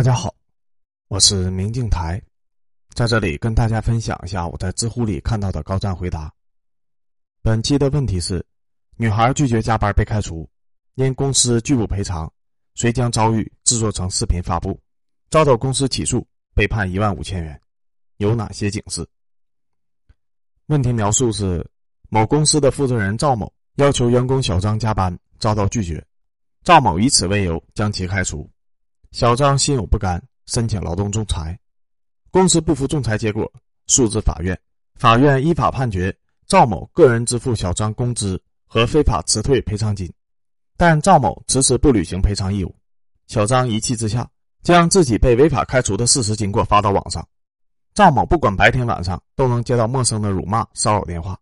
大家好，我是明镜台，在这里跟大家分享一下我在知乎里看到的高赞回答。本期的问题是：女孩拒绝加班被开除，因公司拒不赔偿，谁将遭遇制作成视频发布，遭到公司起诉，被判一万五千元，有哪些警示？问题描述是：某公司的负责人赵某要求员工小张加班，遭到拒绝，赵某以此为由将其开除。小张心有不甘，申请劳动仲裁，公司不服仲裁结果，诉至法院。法院依法判决赵某个人支付小张工资和非法辞退赔偿金，但赵某迟迟不履行赔偿义务。小张一气之下，将自己被违法开除的事实经过发到网上。赵某不管白天晚上都能接到陌生的辱骂骚扰电话，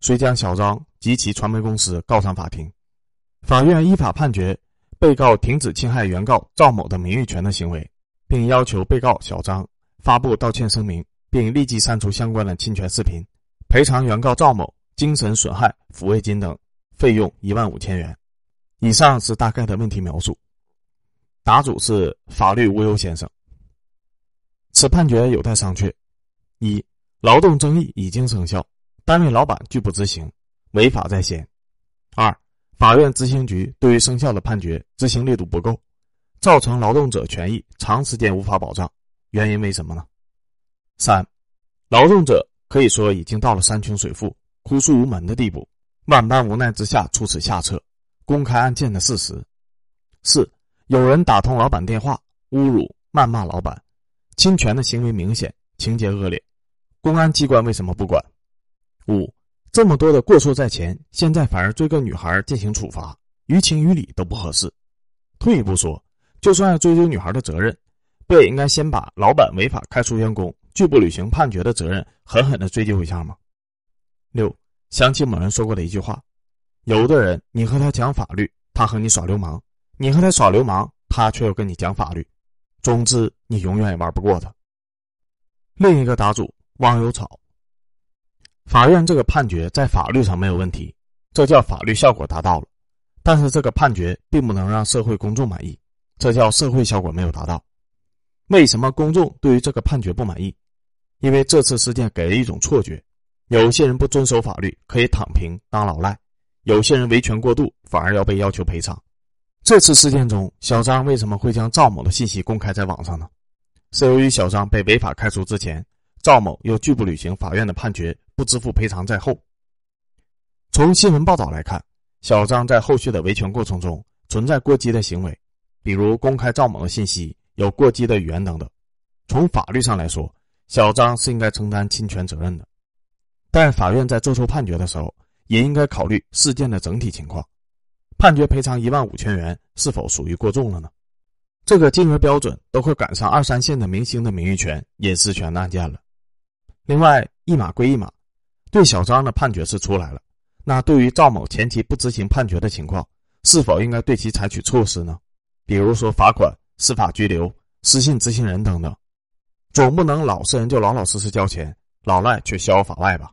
遂将小张及其传媒公司告上法庭。法院依法判决。被告停止侵害原告赵某的名誉权的行为，并要求被告小张发布道歉声明，并立即删除相关的侵权视频，赔偿原告赵某精神损害抚慰金等费用一万五千元。以上是大概的问题描述。答主是法律无忧先生。此判决有待商榷：一、劳动争议已经生效，单位老板拒不执行，违法在先；二、法院执行局对于生效的判决执行力度不够，造成劳动者权益长时间无法保障。原因为什么呢？三，劳动者可以说已经到了山穷水复、哭诉无门的地步，万般无奈之下出此下策，公开案件的事实。四，有人打通老板电话，侮辱、谩骂老板，侵权的行为明显，情节恶劣，公安机关为什么不管？五。这么多的过错在前，现在反而追个女孩进行处罚，于情于理都不合适。退一步说，就算要追究女孩的责任，不也应该先把老板违法开除员工、拒不履行判决的责任狠狠的追究一下吗？六，想起某人说过的一句话：有的人，你和他讲法律，他和你耍流氓；你和他耍流氓，他却又跟你讲法律。总之，你永远也玩不过他。另一个答主网友草。法院这个判决在法律上没有问题，这叫法律效果达到了。但是这个判决并不能让社会公众满意，这叫社会效果没有达到。为什么公众对于这个判决不满意？因为这次事件给人一种错觉：有些人不遵守法律可以躺平当老赖，有些人维权过度反而要被要求赔偿。这次事件中，小张为什么会将赵某的信息公开在网上呢？是由于小张被违法开除之前，赵某又拒不履行法院的判决。不支付赔偿在后。从新闻报道来看，小张在后续的维权过程中存在过激的行为，比如公开赵某的信息、有过激的语言等等。从法律上来说，小张是应该承担侵权责任的。但法院在作出判决的时候，也应该考虑事件的整体情况。判决赔偿一万五千元是否属于过重了呢？这个金额标准都快赶上二三线的明星的名誉权、隐私权的案件了。另外，一码归一码。对小张的判决是出来了，那对于赵某前期不执行判决的情况，是否应该对其采取措施呢？比如说罚款、司法拘留、失信执行人等等，总不能老实人就老老实实交钱，老赖却逍遥法外吧？